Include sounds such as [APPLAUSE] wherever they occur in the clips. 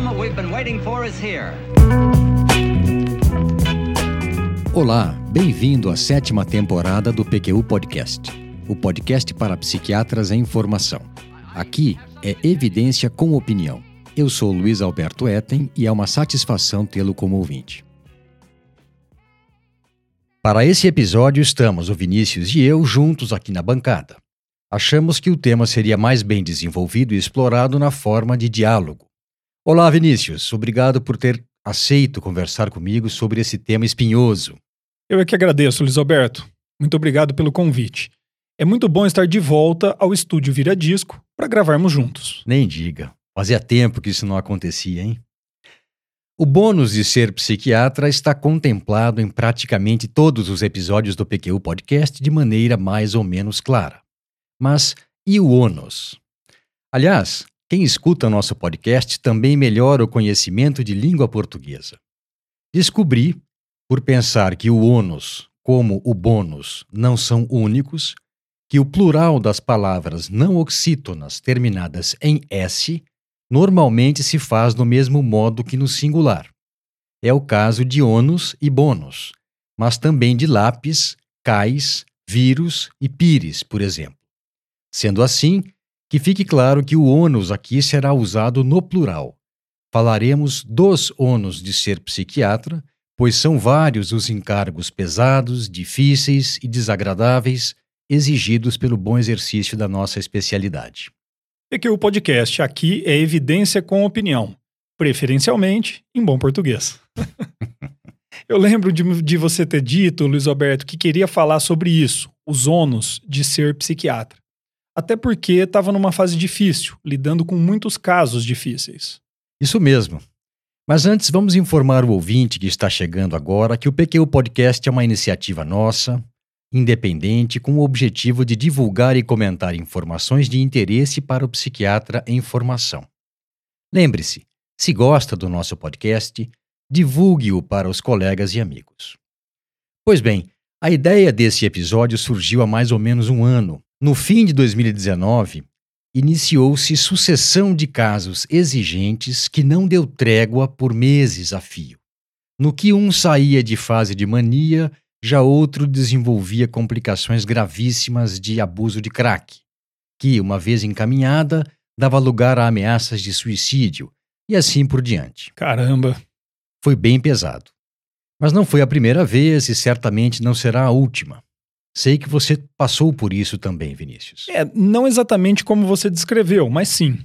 moment we've been waiting for is here. Olá, bem-vindo à sétima temporada do PQU Podcast, o podcast para psiquiatras em formação. Aqui é evidência com opinião. Eu sou Luiz Alberto Etten e é uma satisfação tê-lo como ouvinte. Para esse episódio estamos o Vinícius e eu juntos aqui na bancada. Achamos que o tema seria mais bem desenvolvido e explorado na forma de diálogo. Olá, Vinícius. Obrigado por ter aceito conversar comigo sobre esse tema espinhoso. Eu é que agradeço, Luiz Alberto. Muito obrigado pelo convite. É muito bom estar de volta ao estúdio Vira Disco para gravarmos juntos. Nem diga. Fazia tempo que isso não acontecia, hein? O bônus de ser psiquiatra está contemplado em praticamente todos os episódios do PQ Podcast de maneira mais ou menos clara. Mas e o ônus? Aliás, quem escuta nosso podcast também melhora o conhecimento de língua portuguesa. Descobri, por pensar que o ônus, como o bônus, não são únicos, que o plural das palavras não oxítonas terminadas em S normalmente se faz do mesmo modo que no singular. É o caso de ônus e bônus, mas também de lápis, cais, vírus e pires, por exemplo. Sendo assim, que fique claro que o ônus aqui será usado no plural. Falaremos dos ônus de ser psiquiatra, pois são vários os encargos pesados, difíceis e desagradáveis exigidos pelo bom exercício da nossa especialidade. É que o podcast aqui é evidência com opinião, preferencialmente em bom português. [LAUGHS] Eu lembro de, de você ter dito, Luiz Alberto, que queria falar sobre isso, os ônus de ser psiquiatra até porque estava numa fase difícil, lidando com muitos casos difíceis. Isso mesmo. Mas antes, vamos informar o ouvinte que está chegando agora que o PQ Podcast é uma iniciativa nossa, independente, com o objetivo de divulgar e comentar informações de interesse para o psiquiatra em formação. Lembre-se, se gosta do nosso podcast, divulgue-o para os colegas e amigos. Pois bem, a ideia desse episódio surgiu há mais ou menos um ano, no fim de 2019, iniciou-se sucessão de casos exigentes que não deu trégua por meses a fio. No que um saía de fase de mania, já outro desenvolvia complicações gravíssimas de abuso de crack, que, uma vez encaminhada, dava lugar a ameaças de suicídio e assim por diante. Caramba! Foi bem pesado. Mas não foi a primeira vez e certamente não será a última. Sei que você passou por isso também, Vinícius. É, não exatamente como você descreveu, mas sim.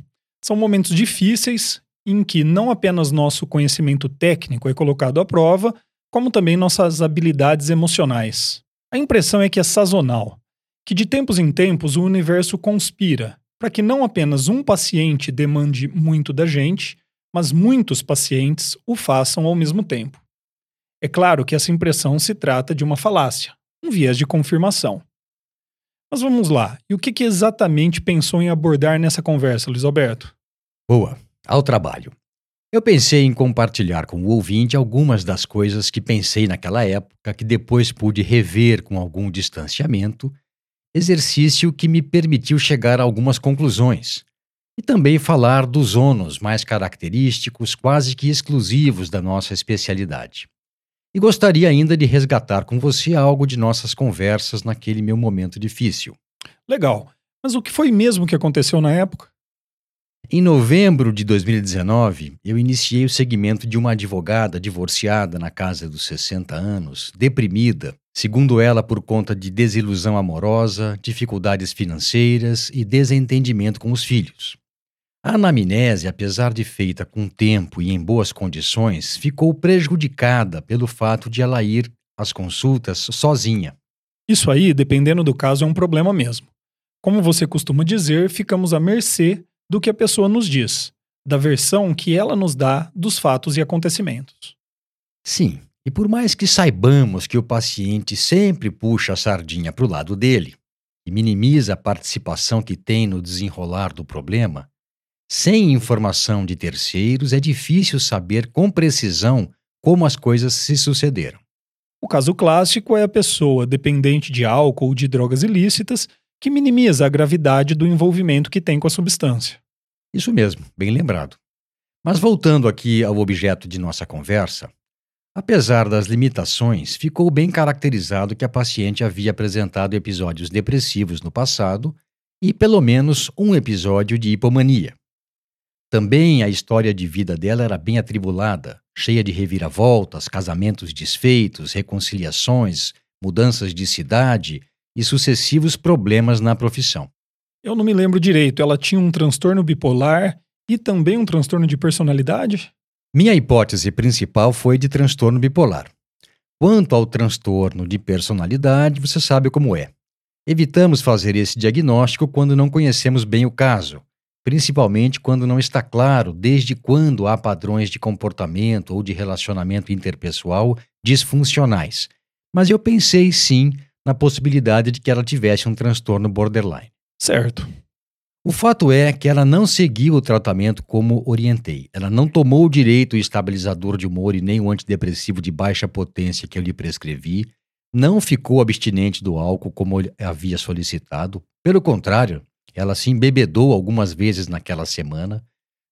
São momentos difíceis em que não apenas nosso conhecimento técnico é colocado à prova, como também nossas habilidades emocionais. A impressão é que é sazonal, que de tempos em tempos o universo conspira para que não apenas um paciente demande muito da gente, mas muitos pacientes o façam ao mesmo tempo. É claro que essa impressão se trata de uma falácia, um viés de confirmação. Mas vamos lá, e o que, que exatamente pensou em abordar nessa conversa, Luiz Alberto? Boa, ao trabalho. Eu pensei em compartilhar com o ouvinte algumas das coisas que pensei naquela época, que depois pude rever com algum distanciamento, exercício que me permitiu chegar a algumas conclusões, e também falar dos ônus mais característicos, quase que exclusivos da nossa especialidade. E gostaria ainda de resgatar com você algo de nossas conversas naquele meu momento difícil. Legal. Mas o que foi mesmo que aconteceu na época? Em novembro de 2019, eu iniciei o segmento de uma advogada divorciada na casa dos 60 anos, deprimida, segundo ela por conta de desilusão amorosa, dificuldades financeiras e desentendimento com os filhos. A anamnese, apesar de feita com tempo e em boas condições, ficou prejudicada pelo fato de ela ir às consultas sozinha. Isso aí, dependendo do caso, é um problema mesmo. Como você costuma dizer, ficamos à mercê do que a pessoa nos diz, da versão que ela nos dá dos fatos e acontecimentos. Sim, e por mais que saibamos que o paciente sempre puxa a sardinha para o lado dele e minimiza a participação que tem no desenrolar do problema, sem informação de terceiros, é difícil saber com precisão como as coisas se sucederam. O caso clássico é a pessoa dependente de álcool ou de drogas ilícitas que minimiza a gravidade do envolvimento que tem com a substância. Isso mesmo, bem lembrado. Mas voltando aqui ao objeto de nossa conversa, apesar das limitações, ficou bem caracterizado que a paciente havia apresentado episódios depressivos no passado e pelo menos um episódio de hipomania. Também a história de vida dela era bem atribulada, cheia de reviravoltas, casamentos desfeitos, reconciliações, mudanças de cidade e sucessivos problemas na profissão. Eu não me lembro direito, ela tinha um transtorno bipolar e também um transtorno de personalidade? Minha hipótese principal foi de transtorno bipolar. Quanto ao transtorno de personalidade, você sabe como é. Evitamos fazer esse diagnóstico quando não conhecemos bem o caso, principalmente quando não está claro desde quando há padrões de comportamento ou de relacionamento interpessoal disfuncionais. Mas eu pensei sim na possibilidade de que ela tivesse um transtorno borderline. Certo. O fato é que ela não seguiu o tratamento como orientei. Ela não tomou o direito estabilizador de humor e nem o antidepressivo de baixa potência que eu lhe prescrevi, não ficou abstinente do álcool como havia solicitado. Pelo contrário, ela se embebedou algumas vezes naquela semana,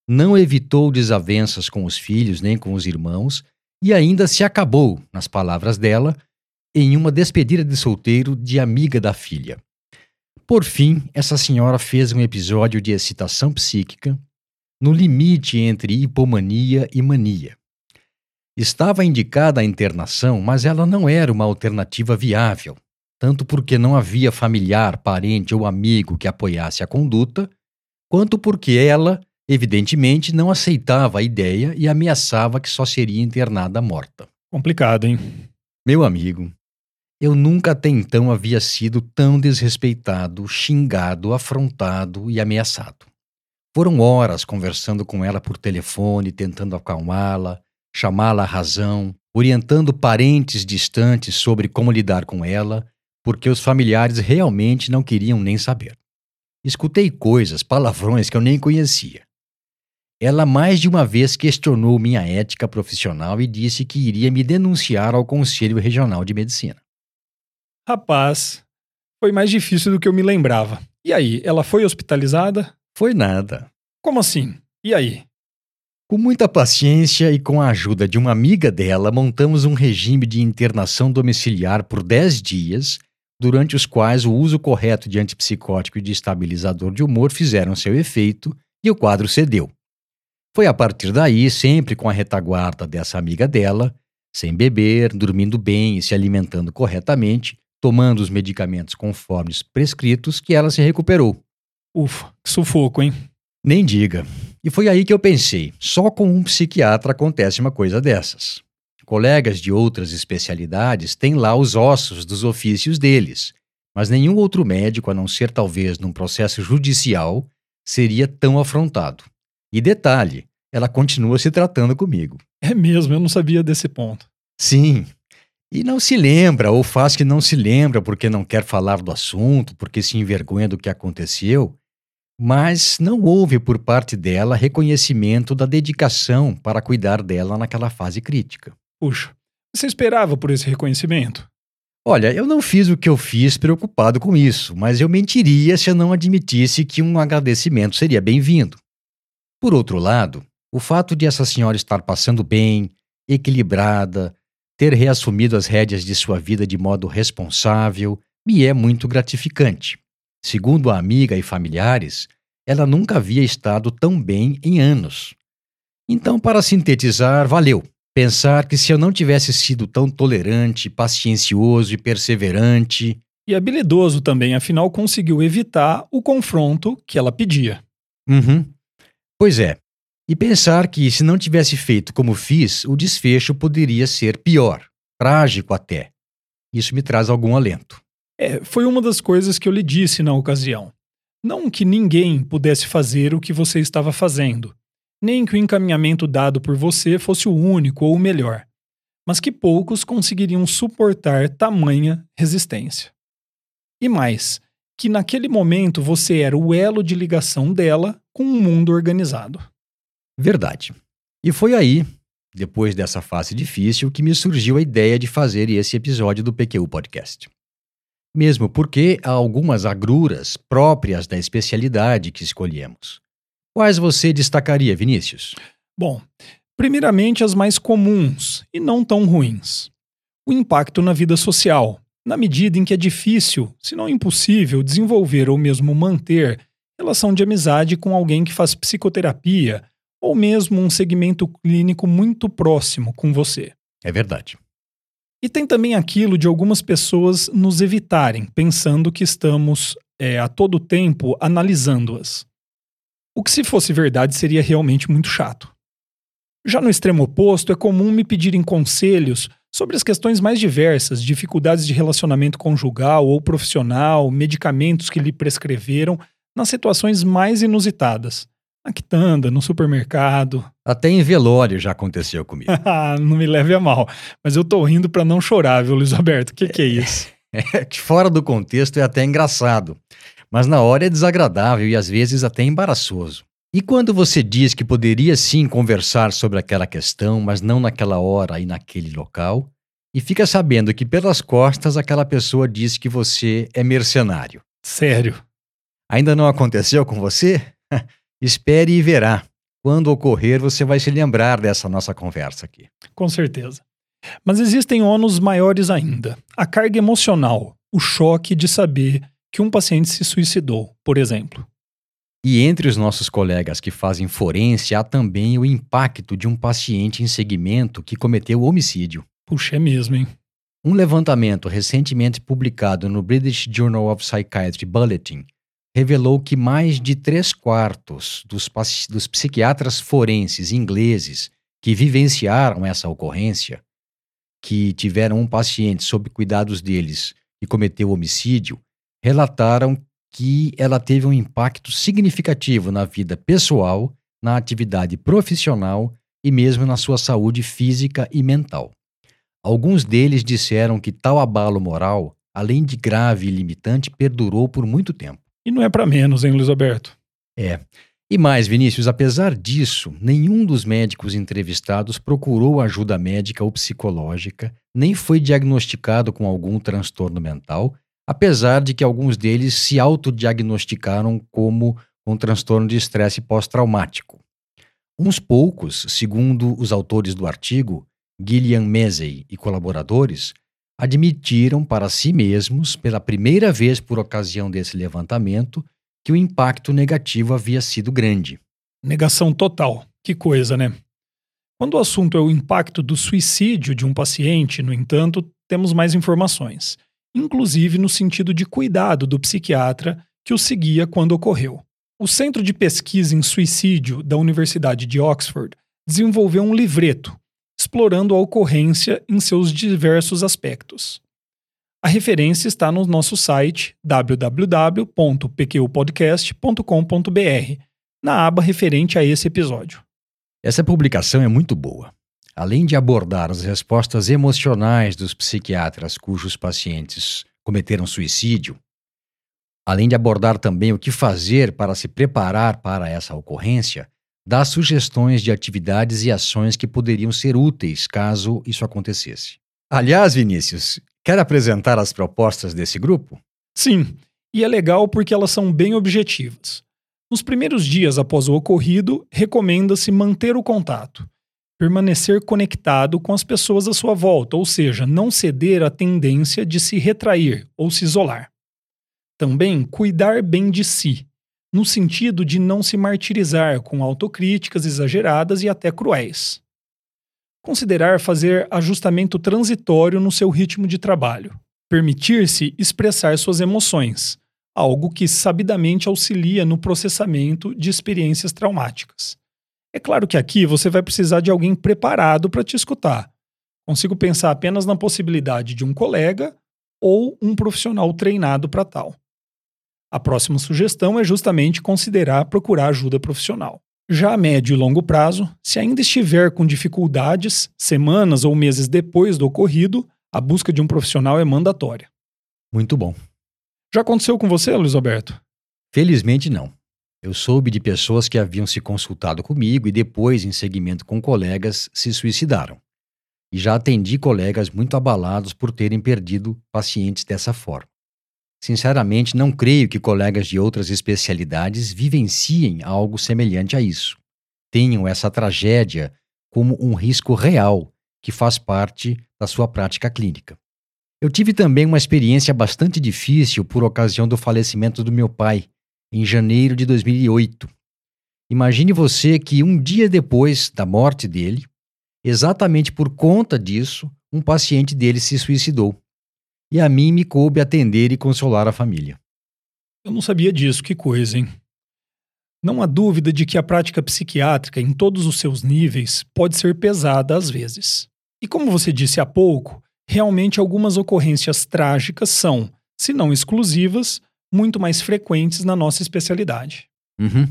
não evitou desavenças com os filhos nem com os irmãos e ainda se acabou, nas palavras dela, em uma despedida de solteiro de amiga da filha. Por fim, essa senhora fez um episódio de excitação psíquica no limite entre hipomania e mania. Estava indicada a internação, mas ela não era uma alternativa viável, tanto porque não havia familiar, parente ou amigo que apoiasse a conduta, quanto porque ela, evidentemente, não aceitava a ideia e ameaçava que só seria internada morta. Complicado, hein? Meu amigo, eu nunca até então havia sido tão desrespeitado, xingado, afrontado e ameaçado. Foram horas conversando com ela por telefone, tentando acalmá-la, chamá-la à razão, orientando parentes distantes sobre como lidar com ela, porque os familiares realmente não queriam nem saber. Escutei coisas, palavrões que eu nem conhecia. Ela mais de uma vez questionou minha ética profissional e disse que iria me denunciar ao Conselho Regional de Medicina. Rapaz, foi mais difícil do que eu me lembrava. E aí, ela foi hospitalizada? Foi nada. Como assim? E aí? Com muita paciência e com a ajuda de uma amiga dela, montamos um regime de internação domiciliar por 10 dias, durante os quais o uso correto de antipsicótico e de estabilizador de humor fizeram seu efeito e o quadro cedeu. Foi a partir daí, sempre com a retaguarda dessa amiga dela, sem beber, dormindo bem e se alimentando corretamente, tomando os medicamentos conforme os prescritos, que ela se recuperou. Ufa, que sufoco, hein? Nem diga. E foi aí que eu pensei: só com um psiquiatra acontece uma coisa dessas. Colegas de outras especialidades têm lá os ossos dos ofícios deles, mas nenhum outro médico, a não ser talvez num processo judicial, seria tão afrontado. E detalhe, ela continua se tratando comigo. É mesmo, eu não sabia desse ponto. Sim, e não se lembra, ou faz que não se lembra porque não quer falar do assunto, porque se envergonha do que aconteceu, mas não houve por parte dela reconhecimento da dedicação para cuidar dela naquela fase crítica. Puxa, você esperava por esse reconhecimento? Olha, eu não fiz o que eu fiz preocupado com isso, mas eu mentiria se eu não admitisse que um agradecimento seria bem-vindo. Por outro lado, o fato de essa senhora estar passando bem, equilibrada, ter reassumido as rédeas de sua vida de modo responsável me é muito gratificante. Segundo a amiga e familiares, ela nunca havia estado tão bem em anos. Então, para sintetizar, valeu pensar que se eu não tivesse sido tão tolerante, paciencioso e perseverante. E habilidoso também, afinal conseguiu evitar o confronto que ela pedia. Uhum. Pois é, e pensar que, se não tivesse feito como fiz, o desfecho poderia ser pior, trágico até. Isso me traz algum alento. É, foi uma das coisas que eu lhe disse na ocasião. Não que ninguém pudesse fazer o que você estava fazendo, nem que o encaminhamento dado por você fosse o único ou o melhor, mas que poucos conseguiriam suportar tamanha resistência. E mais, que naquele momento você era o elo de ligação dela com o um mundo organizado. Verdade. E foi aí, depois dessa fase difícil, que me surgiu a ideia de fazer esse episódio do PQ Podcast. Mesmo porque há algumas agruras próprias da especialidade que escolhemos. Quais você destacaria, Vinícius? Bom, primeiramente as mais comuns e não tão ruins. O impacto na vida social, na medida em que é difícil, se não impossível, desenvolver ou mesmo manter relação de amizade com alguém que faz psicoterapia ou mesmo um segmento clínico muito próximo com você. É verdade. E tem também aquilo de algumas pessoas nos evitarem, pensando que estamos é, a todo tempo analisando-as. O que, se fosse verdade, seria realmente muito chato. Já no extremo oposto, é comum me pedirem conselhos sobre as questões mais diversas, dificuldades de relacionamento conjugal ou profissional, medicamentos que lhe prescreveram, nas situações mais inusitadas. Na quitanda, no supermercado. [LAUGHS] Até em velório já aconteceu comigo. [LAUGHS] não me leve a mal. Mas eu tô rindo para não chorar, viu, Luiz Alberto? O que, que é isso? [LAUGHS] É que fora do contexto é até engraçado. Mas na hora é desagradável e às vezes até embaraçoso. E quando você diz que poderia sim conversar sobre aquela questão, mas não naquela hora e naquele local, e fica sabendo que pelas costas aquela pessoa diz que você é mercenário. Sério? Ainda não aconteceu com você? [LAUGHS] Espere e verá. Quando ocorrer, você vai se lembrar dessa nossa conversa aqui. Com certeza. Mas existem ônus maiores ainda. A carga emocional, o choque de saber que um paciente se suicidou, por exemplo. E entre os nossos colegas que fazem forense, há também o impacto de um paciente em segmento que cometeu homicídio. Puxa, é mesmo, hein? Um levantamento recentemente publicado no British Journal of Psychiatry Bulletin revelou que mais de três quartos dos, dos psiquiatras forenses ingleses que vivenciaram essa ocorrência, que tiveram um paciente sob cuidados deles e cometeu homicídio, relataram que ela teve um impacto significativo na vida pessoal, na atividade profissional e mesmo na sua saúde física e mental. Alguns deles disseram que tal abalo moral, além de grave e limitante, perdurou por muito tempo. E não é para menos, hein, Luiz Alberto? É. E mais, Vinícius, apesar disso, nenhum dos médicos entrevistados procurou ajuda médica ou psicológica, nem foi diagnosticado com algum transtorno mental apesar de que alguns deles se autodiagnosticaram como um transtorno de estresse pós-traumático. Uns poucos, segundo os autores do artigo, Gillian Mesey e colaboradores, admitiram para si mesmos, pela primeira vez por ocasião desse levantamento, que o impacto negativo havia sido grande. Negação total. Que coisa, né? Quando o assunto é o impacto do suicídio de um paciente, no entanto, temos mais informações inclusive no sentido de cuidado do psiquiatra que o seguia quando ocorreu. O Centro de Pesquisa em Suicídio da Universidade de Oxford desenvolveu um livreto explorando a ocorrência em seus diversos aspectos. A referência está no nosso site www.pqpodcast.com.br, na aba referente a esse episódio. Essa publicação é muito boa. Além de abordar as respostas emocionais dos psiquiatras cujos pacientes cometeram suicídio, além de abordar também o que fazer para se preparar para essa ocorrência, dá sugestões de atividades e ações que poderiam ser úteis caso isso acontecesse. Aliás, Vinícius, quer apresentar as propostas desse grupo? Sim, e é legal porque elas são bem objetivas. Nos primeiros dias após o ocorrido, recomenda-se manter o contato permanecer conectado com as pessoas à sua volta, ou seja, não ceder à tendência de se retrair ou se isolar. Também cuidar bem de si, no sentido de não se martirizar com autocríticas exageradas e até cruéis. Considerar fazer ajustamento transitório no seu ritmo de trabalho. Permitir-se expressar suas emoções, algo que sabidamente auxilia no processamento de experiências traumáticas é claro que aqui você vai precisar de alguém preparado para te escutar. Consigo pensar apenas na possibilidade de um colega ou um profissional treinado para tal. A próxima sugestão é justamente considerar procurar ajuda profissional. Já a médio e longo prazo, se ainda estiver com dificuldades, semanas ou meses depois do ocorrido, a busca de um profissional é mandatória. Muito bom. Já aconteceu com você, Luiz Alberto? Felizmente não. Eu soube de pessoas que haviam se consultado comigo e depois, em seguimento com colegas, se suicidaram. E já atendi colegas muito abalados por terem perdido pacientes dessa forma. Sinceramente, não creio que colegas de outras especialidades vivenciem algo semelhante a isso. tenham essa tragédia como um risco real que faz parte da sua prática clínica. Eu tive também uma experiência bastante difícil por ocasião do falecimento do meu pai, em janeiro de 2008. Imagine você que um dia depois da morte dele, exatamente por conta disso, um paciente dele se suicidou. E a mim me coube atender e consolar a família. Eu não sabia disso, que coisa, hein? Não há dúvida de que a prática psiquiátrica, em todos os seus níveis, pode ser pesada às vezes. E como você disse há pouco, realmente algumas ocorrências trágicas são, se não exclusivas, muito mais frequentes na nossa especialidade. Uhum.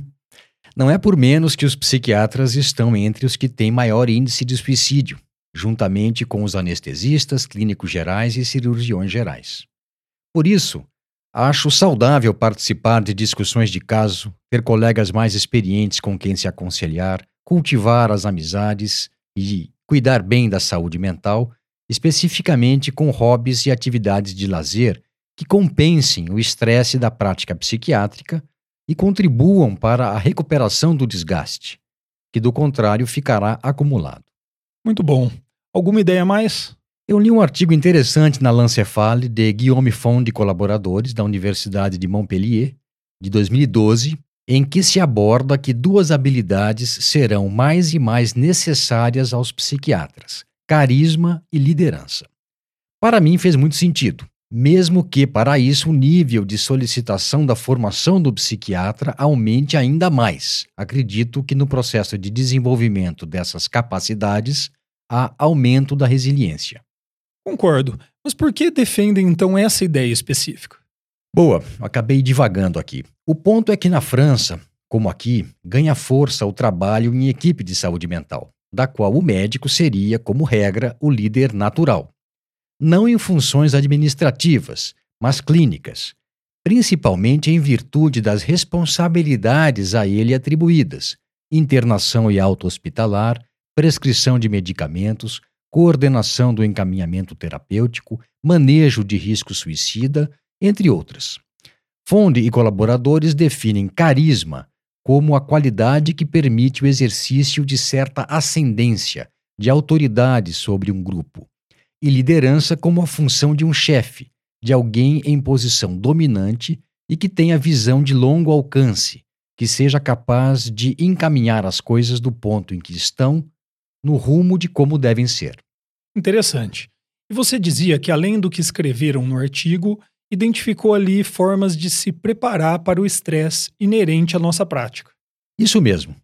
Não é por menos que os psiquiatras estão entre os que têm maior índice de suicídio, juntamente com os anestesistas, clínicos gerais e cirurgiões gerais. Por isso, acho saudável participar de discussões de caso, ter colegas mais experientes com quem se aconselhar, cultivar as amizades e cuidar bem da saúde mental, especificamente com hobbies e atividades de lazer que compensem o estresse da prática psiquiátrica e contribuam para a recuperação do desgaste, que do contrário ficará acumulado. Muito bom. Alguma ideia mais? Eu li um artigo interessante na Lancefale de Guillaume Fond e colaboradores da Universidade de Montpellier, de 2012, em que se aborda que duas habilidades serão mais e mais necessárias aos psiquiatras: carisma e liderança. Para mim fez muito sentido, mesmo que para isso o nível de solicitação da formação do psiquiatra aumente ainda mais. Acredito que no processo de desenvolvimento dessas capacidades há aumento da resiliência. Concordo, mas por que defendem então essa ideia específica? Boa, acabei divagando aqui. O ponto é que na França, como aqui, ganha força o trabalho em equipe de saúde mental, da qual o médico seria, como regra, o líder natural não em funções administrativas, mas clínicas, principalmente em virtude das responsabilidades a ele atribuídas: internação e auto-hospitalar, prescrição de medicamentos, coordenação do encaminhamento terapêutico, manejo de risco suicida, entre outras. Fonde e colaboradores definem carisma como a qualidade que permite o exercício de certa ascendência, de autoridade sobre um grupo e liderança como a função de um chefe, de alguém em posição dominante e que tenha visão de longo alcance, que seja capaz de encaminhar as coisas do ponto em que estão no rumo de como devem ser. Interessante. E você dizia que, além do que escreveram no artigo, identificou ali formas de se preparar para o estresse inerente à nossa prática. Isso mesmo.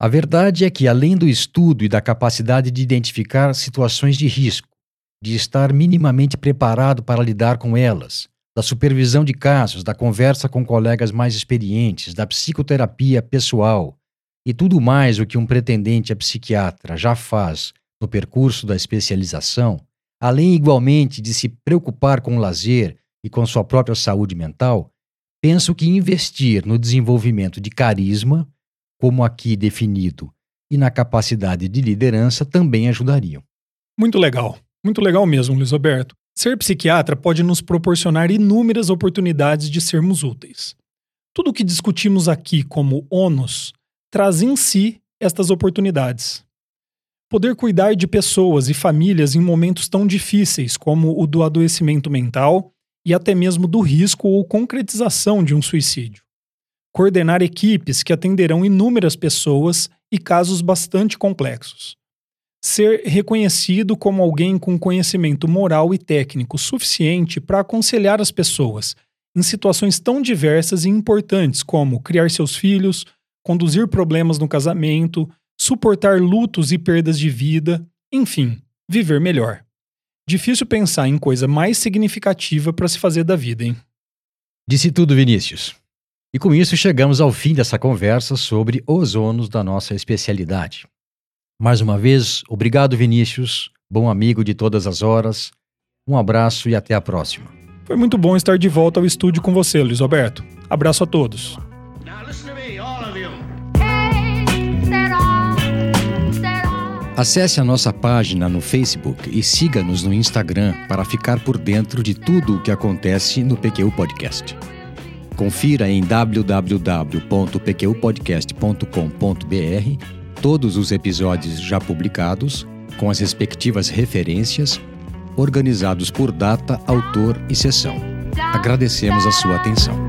A verdade é que, além do estudo e da capacidade de identificar situações de risco, de estar minimamente preparado para lidar com elas, da supervisão de casos, da conversa com colegas mais experientes, da psicoterapia pessoal e tudo mais o que um pretendente a psiquiatra já faz no percurso da especialização, além igualmente de se preocupar com o lazer e com sua própria saúde mental, penso que investir no desenvolvimento de carisma, como aqui definido, e na capacidade de liderança também ajudariam. Muito legal. Muito legal mesmo, Luiz Roberto. Ser psiquiatra pode nos proporcionar inúmeras oportunidades de sermos úteis. Tudo o que discutimos aqui como ônus traz em si estas oportunidades. Poder cuidar de pessoas e famílias em momentos tão difíceis como o do adoecimento mental e até mesmo do risco ou concretização de um suicídio. Coordenar equipes que atenderão inúmeras pessoas e casos bastante complexos ser reconhecido como alguém com conhecimento moral e técnico suficiente para aconselhar as pessoas em situações tão diversas e importantes como criar seus filhos, conduzir problemas no casamento, suportar lutos e perdas de vida, enfim, viver melhor. Difícil pensar em coisa mais significativa para se fazer da vida, hein? Disse tudo, Vinícius. E com isso chegamos ao fim dessa conversa sobre os ônus da nossa especialidade. Mais uma vez, obrigado, Vinícius, bom amigo de todas as horas. Um abraço e até a próxima. Foi muito bom estar de volta ao estúdio com você, Luiz Roberto. Abraço a todos. Acesse a nossa página no Facebook e siga-nos no Instagram para ficar por dentro de tudo o que acontece no PQ Podcast. Confira em www.pqpodcast.com.br todos os episódios já publicados, com as respectivas referências, organizados por data, autor e sessão. Agradecemos a sua atenção.